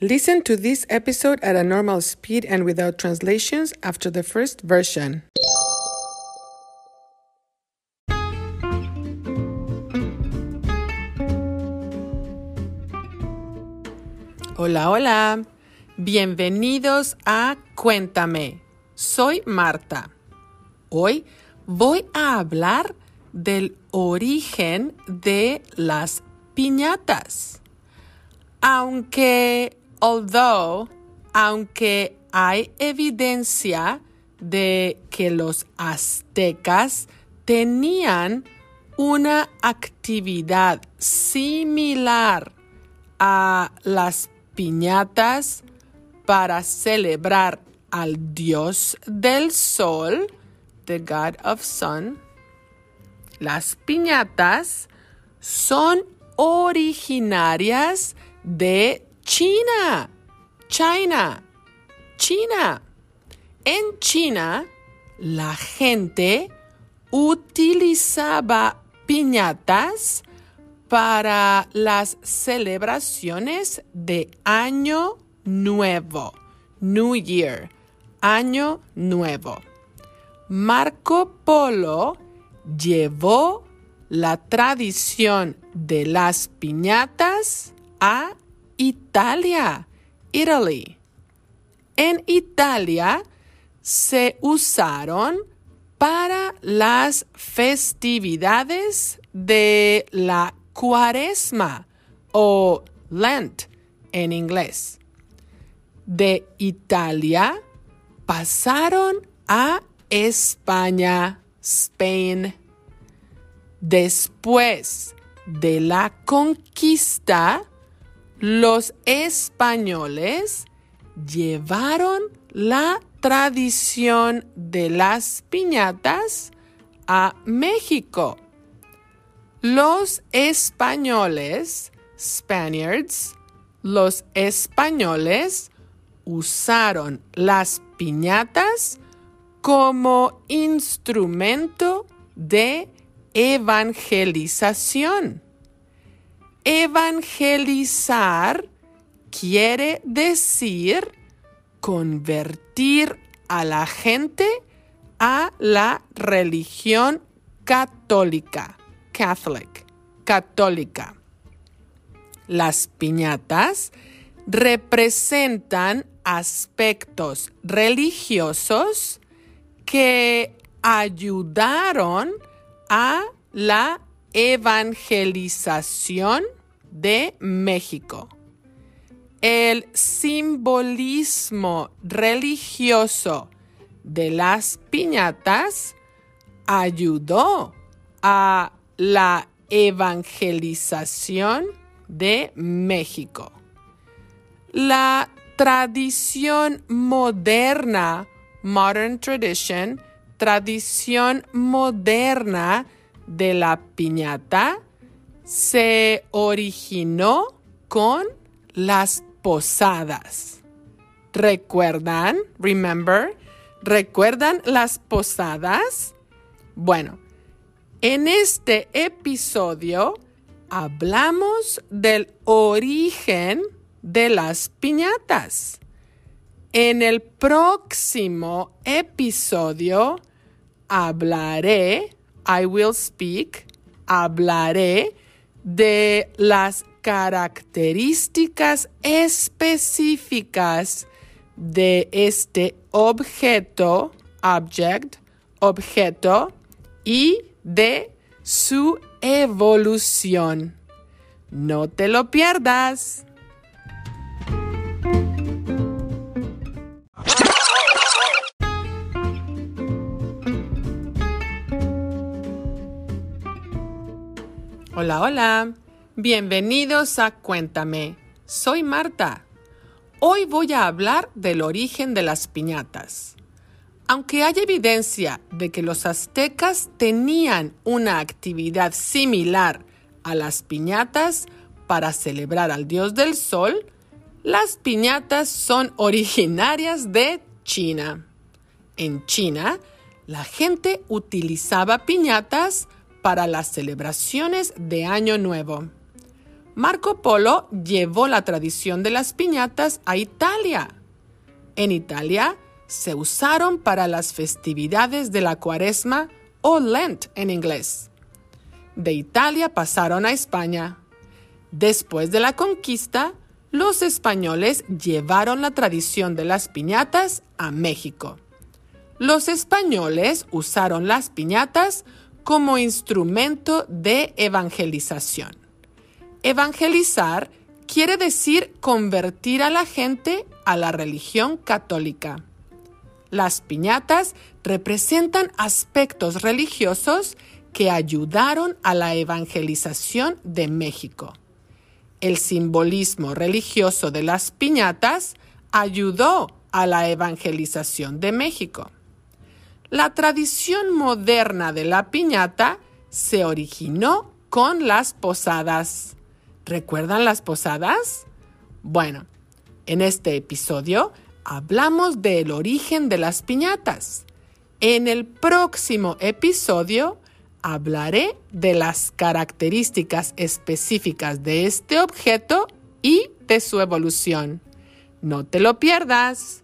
Listen to this episode at a normal speed and without translations after the first version. Hola, hola. Bienvenidos a Cuéntame. Soy Marta. Hoy voy a hablar del origen de las piñatas. Aunque, although, aunque hay evidencia de que los aztecas tenían una actividad similar a las piñatas para celebrar al dios del sol, the god of sun, las piñatas son originarias de China. China. China. En China, la gente utilizaba piñatas para las celebraciones de Año Nuevo. New Year. Año Nuevo. Marco Polo llevó la tradición de las piñatas a Italia, Italy. En Italia se usaron para las festividades de la cuaresma o Lent en inglés. De Italia pasaron a España, Spain. Después de la conquista, los españoles llevaron la tradición de las piñatas a México. Los españoles, Spaniards, los españoles usaron las piñatas como instrumento de evangelización. Evangelizar quiere decir convertir a la gente a la religión católica, Catholic, católica. Las piñatas representan aspectos religiosos que ayudaron a la evangelización de México. El simbolismo religioso de las piñatas ayudó a la evangelización de México. La tradición moderna, modern tradition, tradición moderna de la piñata se originó con las posadas. ¿Recuerdan? Remember? ¿Recuerdan las posadas? Bueno, en este episodio hablamos del origen de las piñatas. En el próximo episodio hablaré, I will speak, hablaré de las características específicas de este objeto, object, objeto, y de su evolución. No te lo pierdas. Hola, hola. Bienvenidos a Cuéntame. Soy Marta. Hoy voy a hablar del origen de las piñatas. Aunque hay evidencia de que los aztecas tenían una actividad similar a las piñatas para celebrar al dios del sol, las piñatas son originarias de China. En China, la gente utilizaba piñatas para las celebraciones de Año Nuevo. Marco Polo llevó la tradición de las piñatas a Italia. En Italia se usaron para las festividades de la cuaresma o Lent en inglés. De Italia pasaron a España. Después de la conquista, los españoles llevaron la tradición de las piñatas a México. Los españoles usaron las piñatas como instrumento de evangelización. Evangelizar quiere decir convertir a la gente a la religión católica. Las piñatas representan aspectos religiosos que ayudaron a la evangelización de México. El simbolismo religioso de las piñatas ayudó a la evangelización de México. La tradición moderna de la piñata se originó con las posadas. ¿Recuerdan las posadas? Bueno, en este episodio hablamos del origen de las piñatas. En el próximo episodio hablaré de las características específicas de este objeto y de su evolución. No te lo pierdas.